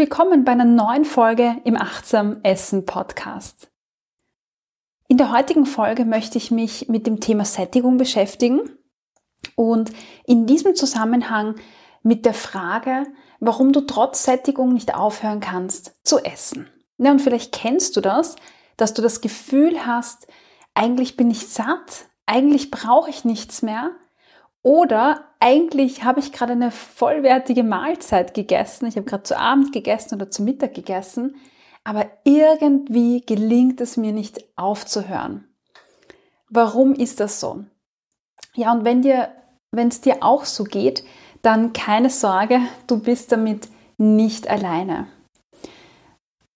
Willkommen bei einer neuen Folge im Achtsam Essen Podcast. In der heutigen Folge möchte ich mich mit dem Thema Sättigung beschäftigen und in diesem Zusammenhang mit der Frage, warum du trotz Sättigung nicht aufhören kannst zu essen. Ja, und vielleicht kennst du das, dass du das Gefühl hast, eigentlich bin ich satt, eigentlich brauche ich nichts mehr, oder eigentlich habe ich gerade eine vollwertige Mahlzeit gegessen. Ich habe gerade zu Abend gegessen oder zu Mittag gegessen. Aber irgendwie gelingt es mir nicht aufzuhören. Warum ist das so? Ja, und wenn dir, wenn es dir auch so geht, dann keine Sorge, du bist damit nicht alleine.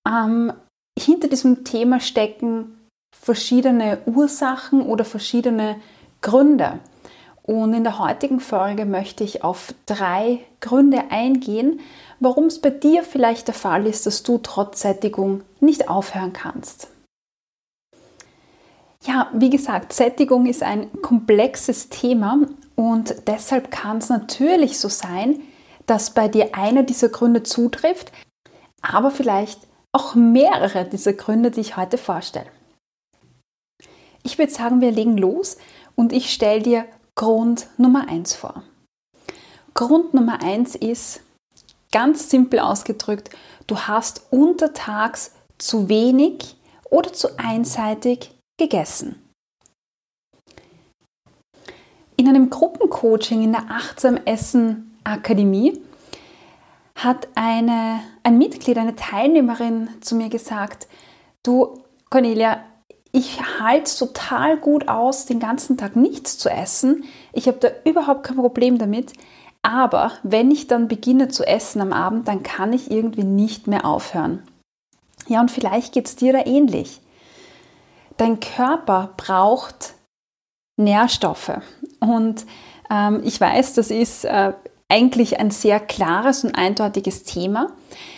Ähm, hinter diesem Thema stecken verschiedene Ursachen oder verschiedene Gründe. Und in der heutigen Folge möchte ich auf drei Gründe eingehen, warum es bei dir vielleicht der Fall ist, dass du trotz Sättigung nicht aufhören kannst. Ja, wie gesagt, Sättigung ist ein komplexes Thema und deshalb kann es natürlich so sein, dass bei dir einer dieser Gründe zutrifft, aber vielleicht auch mehrere dieser Gründe, die ich heute vorstelle. Ich würde sagen, wir legen los und ich stelle dir Grund Nummer 1 vor. Grund Nummer 1 ist, ganz simpel ausgedrückt, du hast untertags zu wenig oder zu einseitig gegessen. In einem Gruppencoaching in der Achtsam Essen Akademie hat eine, ein Mitglied, eine Teilnehmerin zu mir gesagt, du Cornelia, ich halte es total gut aus, den ganzen Tag nichts zu essen. Ich habe da überhaupt kein Problem damit. Aber wenn ich dann beginne zu essen am Abend, dann kann ich irgendwie nicht mehr aufhören. Ja, und vielleicht geht es dir da ähnlich. Dein Körper braucht Nährstoffe. Und ähm, ich weiß, das ist äh, eigentlich ein sehr klares und eindeutiges Thema.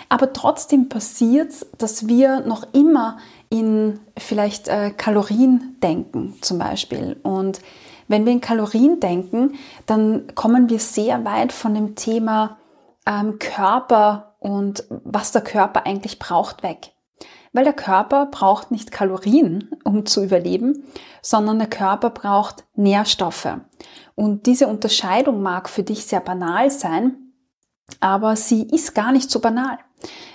Aber trotzdem passiert es, dass wir noch immer in vielleicht äh, Kalorien denken zum Beispiel. Und wenn wir in Kalorien denken, dann kommen wir sehr weit von dem Thema ähm, Körper und was der Körper eigentlich braucht weg. Weil der Körper braucht nicht Kalorien, um zu überleben, sondern der Körper braucht Nährstoffe. Und diese Unterscheidung mag für dich sehr banal sein, aber sie ist gar nicht so banal,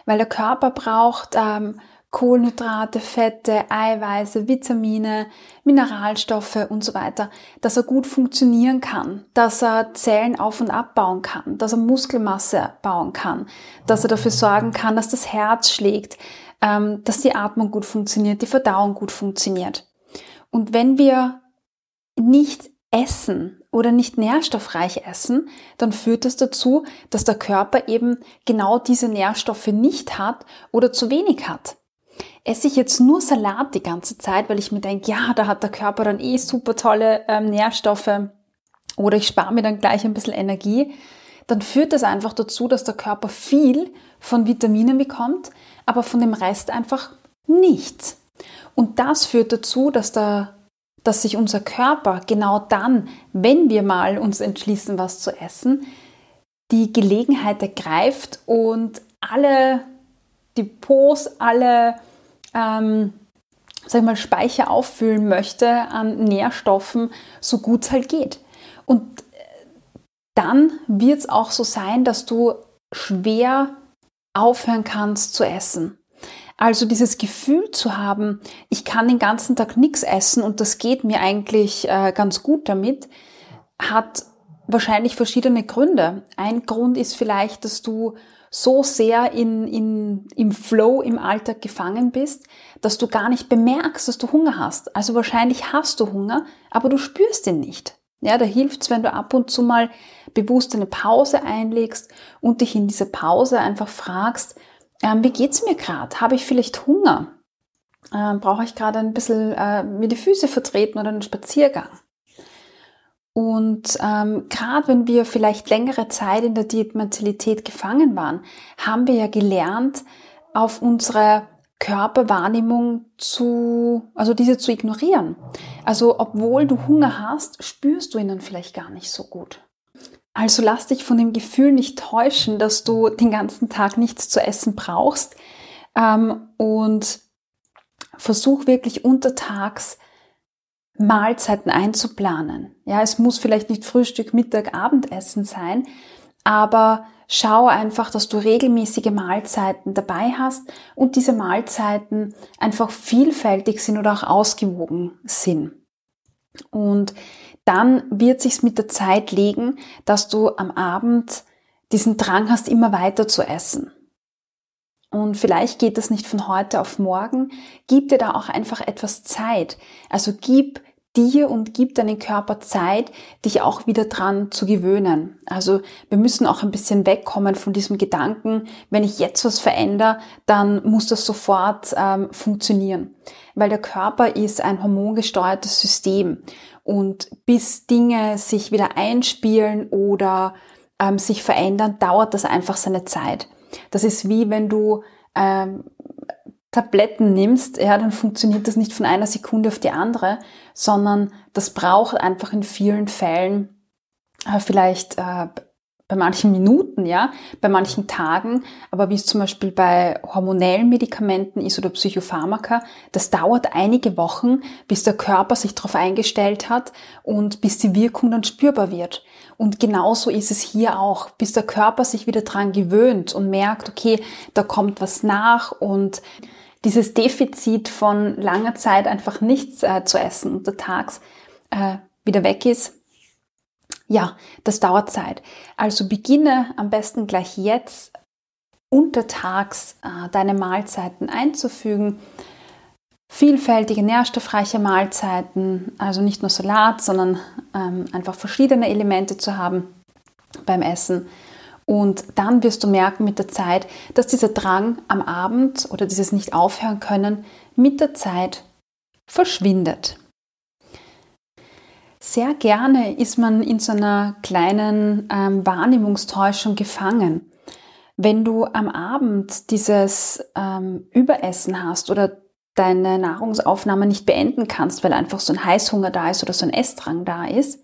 weil der Körper braucht ähm, Kohlenhydrate, Fette, Eiweiße, Vitamine, Mineralstoffe und so weiter, dass er gut funktionieren kann, dass er Zellen auf und abbauen kann, dass er Muskelmasse bauen kann, dass er dafür sorgen kann, dass das Herz schlägt, ähm, dass die Atmung gut funktioniert, die Verdauung gut funktioniert. Und wenn wir nicht essen oder nicht nährstoffreich essen, dann führt das dazu, dass der Körper eben genau diese Nährstoffe nicht hat oder zu wenig hat. Esse ich jetzt nur Salat die ganze Zeit, weil ich mir denke, ja, da hat der Körper dann eh super tolle ähm, Nährstoffe oder ich spare mir dann gleich ein bisschen Energie, dann führt das einfach dazu, dass der Körper viel von Vitaminen bekommt, aber von dem Rest einfach nichts. Und das führt dazu, dass, der, dass sich unser Körper genau dann, wenn wir mal uns entschließen, was zu essen, die Gelegenheit ergreift und alle Depots, alle ähm, sag ich mal, Speicher auffüllen möchte an Nährstoffen, so gut es halt geht. Und äh, dann wird es auch so sein, dass du schwer aufhören kannst zu essen. Also dieses Gefühl zu haben, ich kann den ganzen Tag nichts essen und das geht mir eigentlich äh, ganz gut damit, hat wahrscheinlich verschiedene Gründe. Ein Grund ist vielleicht, dass du so sehr in, in, im Flow im Alltag gefangen bist, dass du gar nicht bemerkst, dass du Hunger hast. Also wahrscheinlich hast du Hunger, aber du spürst ihn nicht. Ja, da hilft's, wenn du ab und zu mal bewusst eine Pause einlegst und dich in dieser Pause einfach fragst, ähm, wie geht's mir gerade? Habe ich vielleicht Hunger? Ähm, Brauche ich gerade ein bisschen äh, mir die Füße vertreten oder einen Spaziergang? Und ähm, gerade wenn wir vielleicht längere Zeit in der Diätmentalität gefangen waren, haben wir ja gelernt, auf unsere Körperwahrnehmung zu, also diese zu ignorieren. Also obwohl du Hunger hast, spürst du ihn dann vielleicht gar nicht so gut. Also lass dich von dem Gefühl nicht täuschen, dass du den ganzen Tag nichts zu essen brauchst ähm, und versuch wirklich untertags Mahlzeiten einzuplanen. Ja, es muss vielleicht nicht Frühstück, Mittag, Abendessen sein, aber schau einfach, dass du regelmäßige Mahlzeiten dabei hast und diese Mahlzeiten einfach vielfältig sind oder auch ausgewogen sind. Und dann wird sich's mit der Zeit legen, dass du am Abend diesen Drang hast, immer weiter zu essen. Und vielleicht geht das nicht von heute auf morgen. Gib dir da auch einfach etwas Zeit. Also gib dir und gib deinem Körper Zeit, dich auch wieder dran zu gewöhnen. Also wir müssen auch ein bisschen wegkommen von diesem Gedanken, wenn ich jetzt was verändere, dann muss das sofort ähm, funktionieren. Weil der Körper ist ein hormongesteuertes System und bis Dinge sich wieder einspielen oder ähm, sich verändern, dauert das einfach seine Zeit. Das ist wie wenn du ähm, Tabletten nimmst, ja, dann funktioniert das nicht von einer Sekunde auf die andere, sondern das braucht einfach in vielen Fällen äh, vielleicht äh, bei manchen Minuten, ja, bei manchen Tagen, aber wie es zum Beispiel bei hormonellen Medikamenten ist oder Psychopharmaka, das dauert einige Wochen, bis der Körper sich darauf eingestellt hat und bis die Wirkung dann spürbar wird. Und genauso ist es hier auch, bis der Körper sich wieder dran gewöhnt und merkt, okay, da kommt was nach und dieses Defizit von langer Zeit einfach nichts äh, zu essen untertags äh, wieder weg ist, ja, das dauert Zeit. Also beginne am besten gleich jetzt untertags äh, deine Mahlzeiten einzufügen. Vielfältige, nährstoffreiche Mahlzeiten, also nicht nur Salat, sondern ähm, einfach verschiedene Elemente zu haben beim Essen. Und dann wirst du merken mit der Zeit, dass dieser Drang am Abend oder dieses nicht aufhören können mit der Zeit verschwindet. Sehr gerne ist man in so einer kleinen ähm, Wahrnehmungstäuschung gefangen. Wenn du am Abend dieses ähm, Überessen hast oder deine Nahrungsaufnahme nicht beenden kannst, weil einfach so ein Heißhunger da ist oder so ein Essdrang da ist,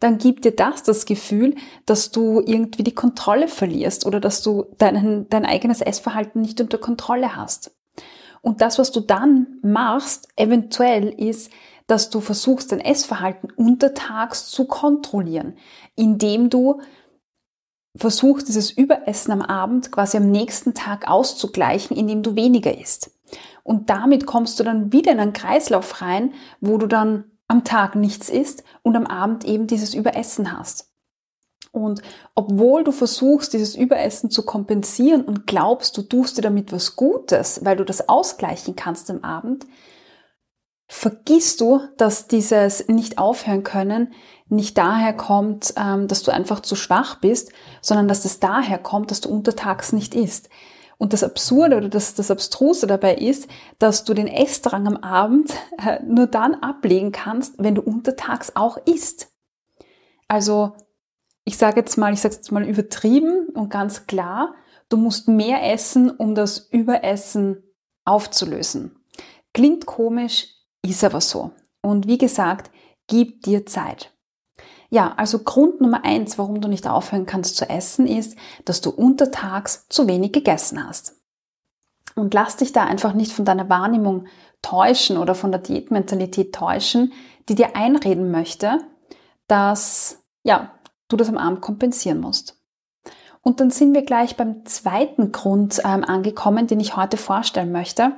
dann gibt dir das das Gefühl, dass du irgendwie die Kontrolle verlierst oder dass du dein, dein eigenes Essverhalten nicht unter Kontrolle hast. Und das, was du dann machst, eventuell ist, dass du versuchst, dein Essverhalten untertags zu kontrollieren, indem du versuchst, dieses Überessen am Abend quasi am nächsten Tag auszugleichen, indem du weniger isst. Und damit kommst du dann wieder in einen Kreislauf rein, wo du dann am Tag nichts isst und am Abend eben dieses Überessen hast. Und obwohl du versuchst, dieses Überessen zu kompensieren und glaubst, du tust dir damit was Gutes, weil du das ausgleichen kannst am Abend, vergisst du, dass dieses nicht aufhören können nicht daher kommt, ähm, dass du einfach zu schwach bist, sondern dass es daher kommt, dass du untertags nicht isst. Und das Absurde oder das, das Abstruse dabei ist, dass du den Essdrang am Abend äh, nur dann ablegen kannst, wenn du untertags auch isst. Also ich sage jetzt mal, ich sage jetzt mal übertrieben und ganz klar, du musst mehr essen, um das Überessen aufzulösen. Klingt komisch, ist aber so. Und wie gesagt, gib dir Zeit. Ja, also Grund Nummer eins, warum du nicht aufhören kannst zu essen, ist, dass du untertags zu wenig gegessen hast. Und lass dich da einfach nicht von deiner Wahrnehmung täuschen oder von der Diätmentalität täuschen, die dir einreden möchte, dass, ja, du das am Abend kompensieren musst. Und dann sind wir gleich beim zweiten Grund ähm, angekommen, den ich heute vorstellen möchte.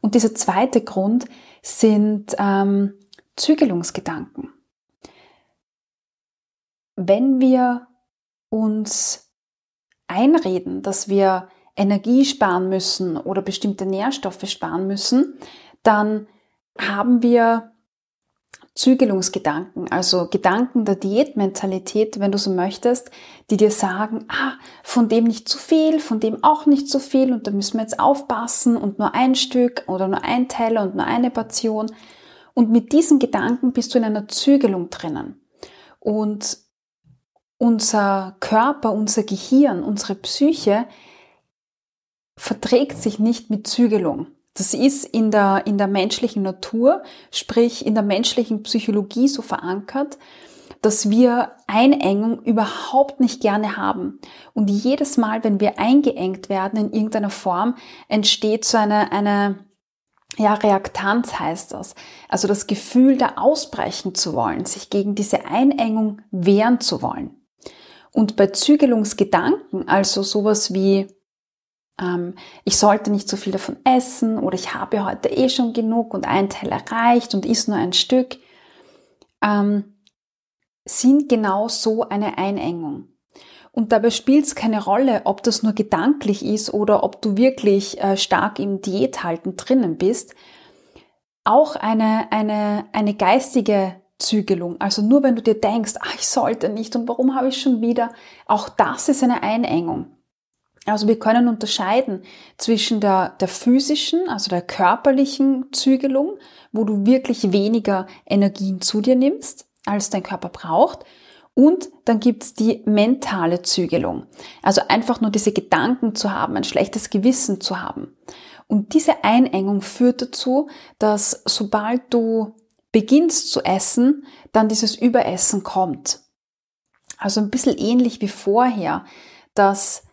Und dieser zweite Grund sind ähm, Zügelungsgedanken. Wenn wir uns einreden, dass wir Energie sparen müssen oder bestimmte Nährstoffe sparen müssen, dann haben wir Zügelungsgedanken, also Gedanken der Diätmentalität, wenn du so möchtest, die dir sagen, ah, von dem nicht zu viel, von dem auch nicht zu viel und da müssen wir jetzt aufpassen und nur ein Stück oder nur ein Teller und nur eine Portion. Und mit diesen Gedanken bist du in einer Zügelung drinnen. Und unser Körper, unser Gehirn, unsere Psyche verträgt sich nicht mit Zügelung. Das ist in der, in der menschlichen Natur, sprich in der menschlichen Psychologie so verankert, dass wir Einengung überhaupt nicht gerne haben. Und jedes Mal, wenn wir eingeengt werden in irgendeiner Form, entsteht so eine, eine ja, Reaktanz heißt das. Also das Gefühl, da ausbrechen zu wollen, sich gegen diese Einengung wehren zu wollen. Und bei Zügelungsgedanken, also sowas wie ähm, ich sollte nicht so viel davon essen oder ich habe heute eh schon genug und ein Teil erreicht und isst nur ein Stück, ähm, sind genau so eine Einengung. Und dabei spielt es keine Rolle, ob das nur gedanklich ist oder ob du wirklich äh, stark im Diäthalten drinnen bist. Auch eine, eine, eine geistige Zügelung, also nur wenn du dir denkst, ach, ich sollte nicht und warum habe ich schon wieder, auch das ist eine Einengung. Also wir können unterscheiden zwischen der, der physischen, also der körperlichen Zügelung, wo du wirklich weniger Energien zu dir nimmst, als dein Körper braucht. Und dann gibt's die mentale Zügelung. Also einfach nur diese Gedanken zu haben, ein schlechtes Gewissen zu haben. Und diese Einengung führt dazu, dass sobald du beginnst zu essen, dann dieses Überessen kommt. Also ein bisschen ähnlich wie vorher, dass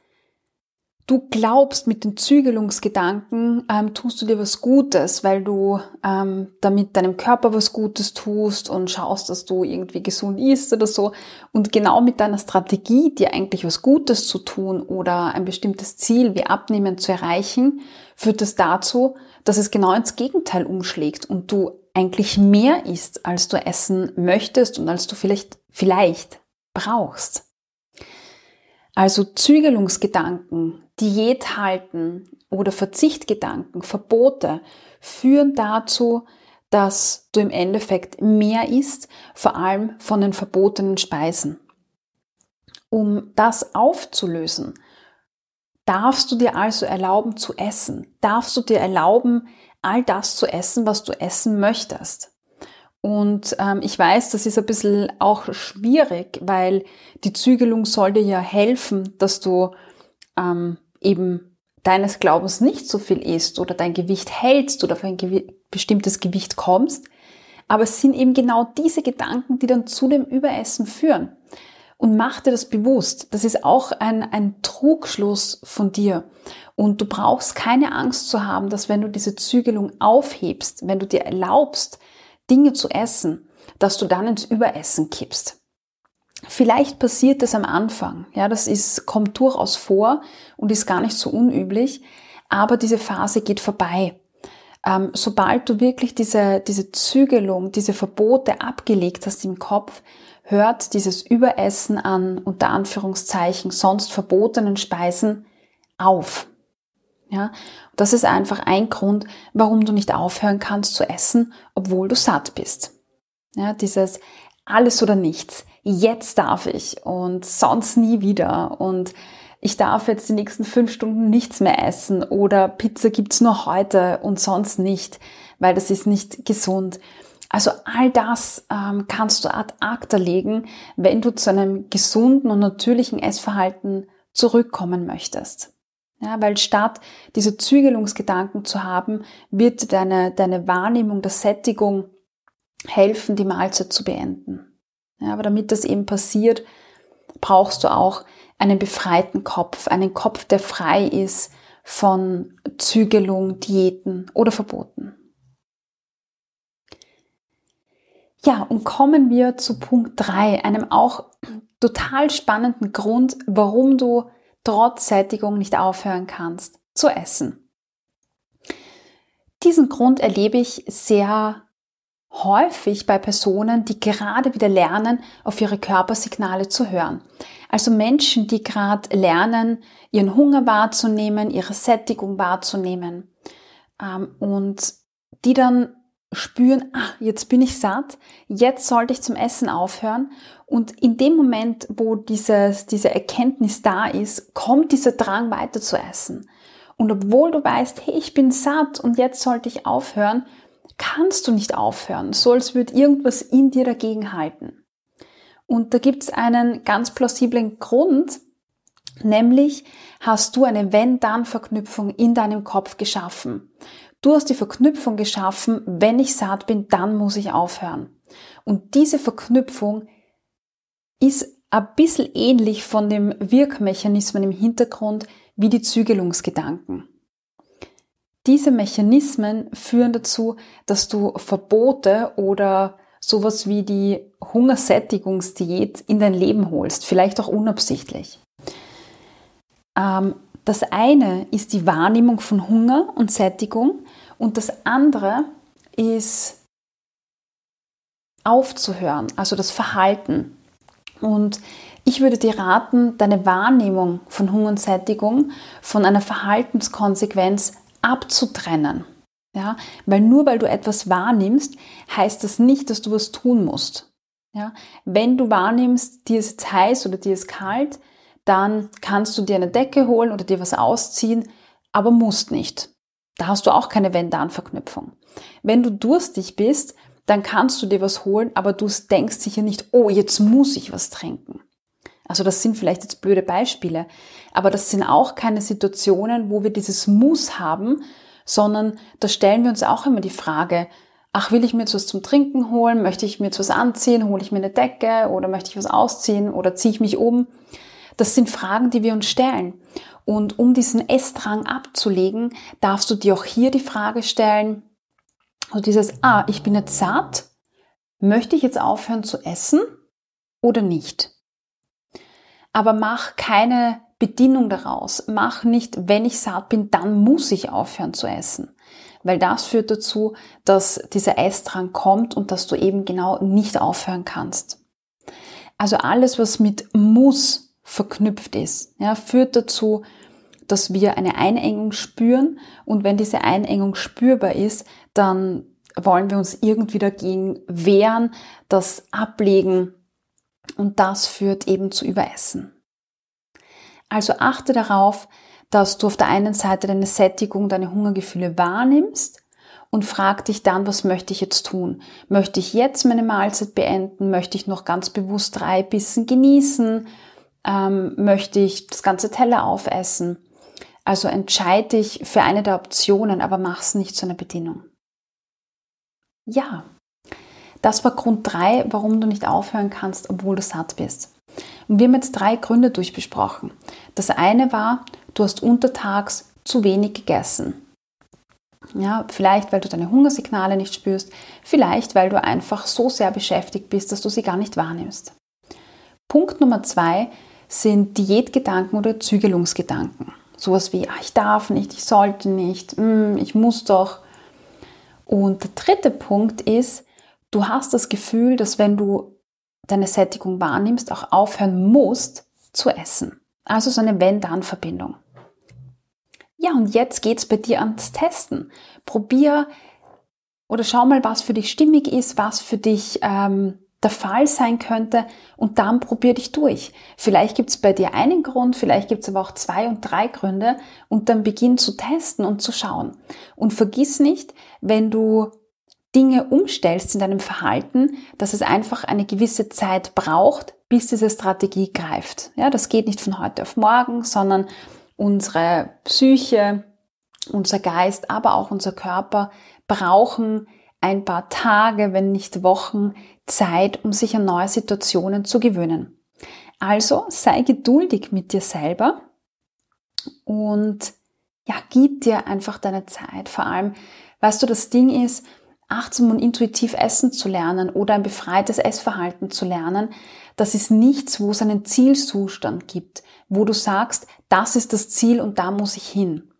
du glaubst, mit den Zügelungsgedanken ähm, tust du dir was Gutes, weil du ähm, damit deinem Körper was Gutes tust und schaust, dass du irgendwie gesund isst oder so. Und genau mit deiner Strategie, dir eigentlich was Gutes zu tun oder ein bestimmtes Ziel wie Abnehmen zu erreichen, führt das dazu, dass es genau ins Gegenteil umschlägt und du eigentlich mehr isst, als du essen möchtest und als du vielleicht, vielleicht brauchst. Also Zügelungsgedanken, Diät halten oder Verzichtgedanken, Verbote führen dazu, dass du im Endeffekt mehr isst, vor allem von den verbotenen Speisen. Um das aufzulösen, darfst du dir also erlauben zu essen, darfst du dir erlauben, all das zu essen, was du essen möchtest. Und ähm, ich weiß, das ist ein bisschen auch schwierig, weil die Zügelung soll dir ja helfen, dass du ähm, eben deines Glaubens nicht so viel isst oder dein Gewicht hältst oder auf ein gewi bestimmtes Gewicht kommst. Aber es sind eben genau diese Gedanken, die dann zu dem Überessen führen. Und mach dir das bewusst. Das ist auch ein, ein Trugschluss von dir. Und du brauchst keine Angst zu haben, dass wenn du diese Zügelung aufhebst, wenn du dir erlaubst, Dinge zu essen, dass du dann ins Überessen kippst. Vielleicht passiert das am Anfang. Ja, das ist, kommt durchaus vor und ist gar nicht so unüblich. Aber diese Phase geht vorbei. Ähm, sobald du wirklich diese, diese Zügelung, diese Verbote abgelegt hast im Kopf, hört dieses Überessen an, unter Anführungszeichen, sonst verbotenen Speisen auf. Ja, das ist einfach ein Grund, warum du nicht aufhören kannst zu essen, obwohl du satt bist. Ja, dieses alles oder nichts jetzt darf ich und sonst nie wieder und ich darf jetzt die nächsten fünf Stunden nichts mehr essen oder Pizza gibt's nur heute und sonst nicht, weil das ist nicht gesund. Also all das ähm, kannst du ad acta legen, wenn du zu einem gesunden und natürlichen Essverhalten zurückkommen möchtest. Ja, weil statt diese Zügelungsgedanken zu haben, wird deine, deine Wahrnehmung der Sättigung helfen, die Mahlzeit zu beenden. Ja, aber damit das eben passiert, brauchst du auch einen befreiten Kopf, einen Kopf, der frei ist von Zügelung, Diäten oder Verboten. Ja, und kommen wir zu Punkt drei, einem auch total spannenden Grund, warum du trotz Sättigung nicht aufhören kannst zu essen. Diesen Grund erlebe ich sehr häufig bei Personen, die gerade wieder lernen, auf ihre Körpersignale zu hören. Also Menschen, die gerade lernen, ihren Hunger wahrzunehmen, ihre Sättigung wahrzunehmen ähm, und die dann spüren, ah, jetzt bin ich satt, jetzt sollte ich zum Essen aufhören. Und in dem Moment, wo dieses, diese Erkenntnis da ist, kommt dieser Drang weiter zu essen. Und obwohl du weißt, hey, ich bin satt und jetzt sollte ich aufhören, kannst du nicht aufhören, so als würde irgendwas in dir dagegen halten. Und da gibt es einen ganz plausiblen Grund, nämlich hast du eine Wenn-Dann-Verknüpfung in deinem Kopf geschaffen. Du hast die Verknüpfung geschaffen, wenn ich satt bin, dann muss ich aufhören. Und diese Verknüpfung ist ein bisschen ähnlich von dem Wirkmechanismen im Hintergrund wie die Zügelungsgedanken. Diese Mechanismen führen dazu, dass du Verbote oder sowas wie die Hungersättigungsdiät in dein Leben holst, vielleicht auch unabsichtlich. Ähm, das eine ist die Wahrnehmung von Hunger und Sättigung und das andere ist aufzuhören, also das Verhalten. Und ich würde dir raten, deine Wahrnehmung von Hunger und Sättigung von einer Verhaltenskonsequenz abzutrennen. Ja, weil nur weil du etwas wahrnimmst, heißt das nicht, dass du was tun musst. Ja, wenn du wahrnimmst, dir ist jetzt heiß oder dir ist kalt, dann kannst du dir eine Decke holen oder dir was ausziehen, aber musst nicht. Da hast du auch keine Wenn-Dann-Verknüpfung. Wenn du durstig bist, dann kannst du dir was holen, aber du denkst sicher nicht, oh, jetzt muss ich was trinken. Also das sind vielleicht jetzt blöde Beispiele, aber das sind auch keine Situationen, wo wir dieses Muss haben, sondern da stellen wir uns auch immer die Frage, ach, will ich mir jetzt was zum Trinken holen? Möchte ich mir jetzt was anziehen? Hole ich mir eine Decke? Oder möchte ich was ausziehen? Oder ziehe ich mich um? Das sind Fragen, die wir uns stellen. Und um diesen Essdrang abzulegen, darfst du dir auch hier die Frage stellen, also dieses, ah, ich bin jetzt satt, möchte ich jetzt aufhören zu essen oder nicht? aber mach keine Bedingung daraus. Mach nicht, wenn ich satt bin, dann muss ich aufhören zu essen. Weil das führt dazu, dass dieser Essdrang kommt und dass du eben genau nicht aufhören kannst. Also alles, was mit muss verknüpft ist, ja, führt dazu, dass wir eine Einengung spüren und wenn diese Einengung spürbar ist, dann wollen wir uns irgendwie dagegen wehren, das ablegen und das führt eben zu Überessen. Also achte darauf, dass du auf der einen Seite deine Sättigung, deine Hungergefühle wahrnimmst und frag dich dann, was möchte ich jetzt tun? Möchte ich jetzt meine Mahlzeit beenden? Möchte ich noch ganz bewusst drei Bissen genießen? Ähm, möchte ich das ganze Teller aufessen? Also entscheide dich für eine der Optionen, aber mach es nicht zu einer Bedingung. Ja, das war Grund 3, warum du nicht aufhören kannst, obwohl du satt bist. Und wir haben jetzt drei Gründe durchbesprochen. Das eine war, du hast untertags zu wenig gegessen. Ja, vielleicht, weil du deine Hungersignale nicht spürst, vielleicht, weil du einfach so sehr beschäftigt bist, dass du sie gar nicht wahrnimmst. Punkt Nummer zwei sind Diätgedanken oder Zügelungsgedanken. Sowas wie, ach, ich darf nicht, ich sollte nicht, mm, ich muss doch. Und der dritte Punkt ist, Du hast das Gefühl, dass wenn du deine Sättigung wahrnimmst, auch aufhören musst zu essen. Also so eine Wenn-Dann-Verbindung. Ja, und jetzt geht's bei dir ans Testen. Probier oder schau mal, was für dich stimmig ist, was für dich ähm, der Fall sein könnte und dann probier dich durch. Vielleicht gibt's bei dir einen Grund, vielleicht gibt's aber auch zwei und drei Gründe und dann beginn zu testen und zu schauen. Und vergiss nicht, wenn du Dinge umstellst in deinem Verhalten, dass es einfach eine gewisse Zeit braucht, bis diese Strategie greift. Ja, das geht nicht von heute auf morgen, sondern unsere Psyche, unser Geist, aber auch unser Körper brauchen ein paar Tage, wenn nicht Wochen Zeit, um sich an neue Situationen zu gewöhnen. Also sei geduldig mit dir selber und ja, gib dir einfach deine Zeit. Vor allem, weißt du, das Ding ist, achtsam und intuitiv essen zu lernen oder ein befreites Essverhalten zu lernen, das ist nichts, wo es einen Zielzustand gibt, wo du sagst, das ist das Ziel und da muss ich hin.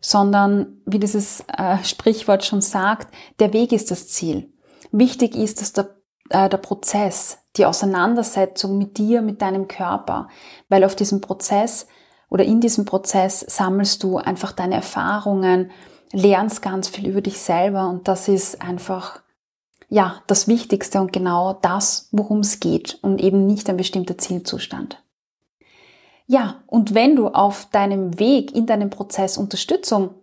Sondern, wie dieses äh, Sprichwort schon sagt, der Weg ist das Ziel. Wichtig ist, dass der, äh, der Prozess, die Auseinandersetzung mit dir, mit deinem Körper, weil auf diesem Prozess oder in diesem Prozess sammelst du einfach deine Erfahrungen, lernst ganz viel über dich selber und das ist einfach ja, das Wichtigste und genau das, worum es geht und eben nicht ein bestimmter Zielzustand. Ja, und wenn du auf deinem Weg in deinem Prozess Unterstützung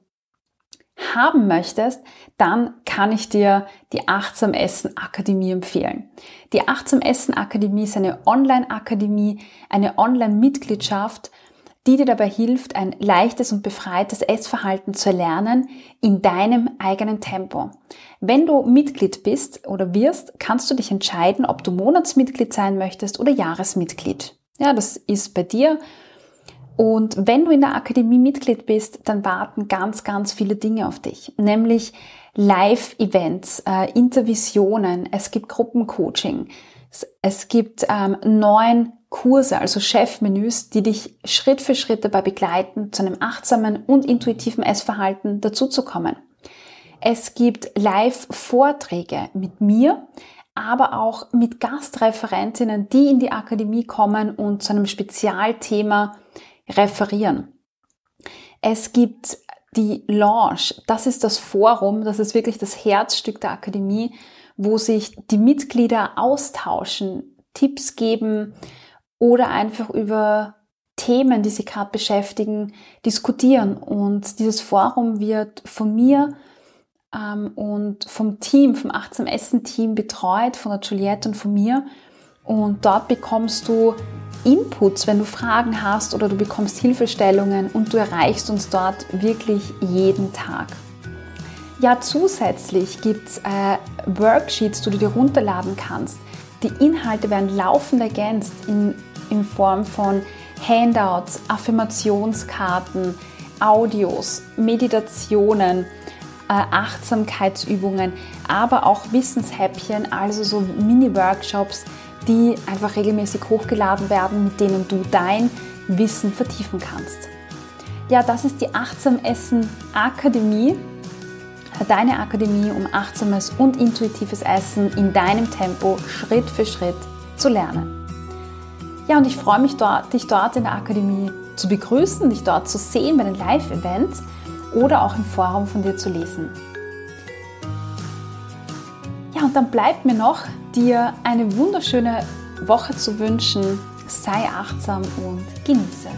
haben möchtest, dann kann ich dir die Achtsam Essen Akademie empfehlen. Die Achtsam Essen Akademie ist eine Online-Akademie, eine Online-Mitgliedschaft, die dir dabei hilft, ein leichtes und befreites Essverhalten zu erlernen in deinem eigenen Tempo. Wenn du Mitglied bist oder wirst, kannst du dich entscheiden, ob du Monatsmitglied sein möchtest oder Jahresmitglied. Ja, das ist bei dir. Und wenn du in der Akademie Mitglied bist, dann warten ganz, ganz viele Dinge auf dich. Nämlich Live-Events, äh, Intervisionen, es gibt Gruppencoaching, es, gibt ähm, neun Kurse, also Chefmenüs, die dich Schritt für Schritt dabei begleiten, zu einem achtsamen und intuitiven Essverhalten dazuzukommen. Es gibt Live-Vorträge mit mir, aber auch mit Gastreferentinnen, die in die Akademie kommen und zu einem Spezialthema referieren. Es gibt die Launch, das ist das Forum, das ist wirklich das Herzstück der Akademie, wo sich die Mitglieder austauschen, Tipps geben, oder einfach über Themen, die sie gerade beschäftigen, diskutieren. Und dieses Forum wird von mir und vom Team, vom Achtsam Essen Team betreut, von der Juliette und von mir. Und dort bekommst du Inputs, wenn du Fragen hast oder du bekommst Hilfestellungen und du erreichst uns dort wirklich jeden Tag. Ja, zusätzlich gibt es äh, Worksheets, die du dir runterladen kannst. Die Inhalte werden laufend ergänzt in in Form von Handouts, Affirmationskarten, Audios, Meditationen, Achtsamkeitsübungen, aber auch Wissenshäppchen, also so Mini-Workshops, die einfach regelmäßig hochgeladen werden, mit denen du dein Wissen vertiefen kannst. Ja, das ist die Achtsam Essen Akademie, deine Akademie, um achtsames und intuitives Essen in deinem Tempo Schritt für Schritt zu lernen. Ja, und ich freue mich, dort, dich dort in der Akademie zu begrüßen, dich dort zu sehen bei den Live-Events oder auch im Forum von dir zu lesen. Ja, und dann bleibt mir noch, dir eine wunderschöne Woche zu wünschen. Sei achtsam und genieße.